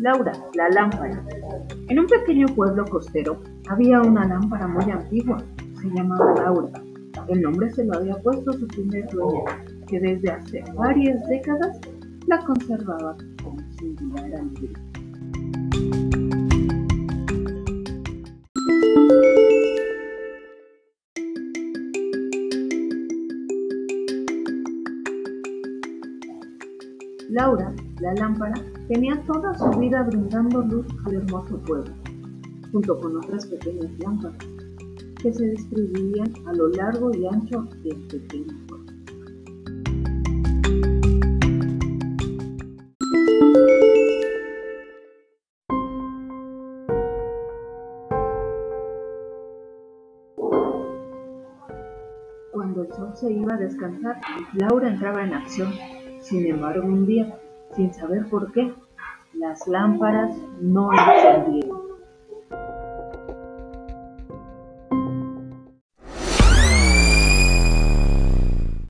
Laura, la lámpara. En un pequeño pueblo costero había una lámpara muy antigua. Se llamaba Laura. El nombre se lo había puesto su primer dueño, que desde hace varias décadas la conservaba como singular alegría. Laura, la lámpara, tenía toda su vida brindando luz al hermoso pueblo, junto con otras pequeñas lámparas que se distribuían a lo largo y ancho del pequeño pueblo. Cuando el sol se iba a descansar, Laura entraba en acción. Sin embargo, un día, sin saber por qué, las lámparas no encendieron.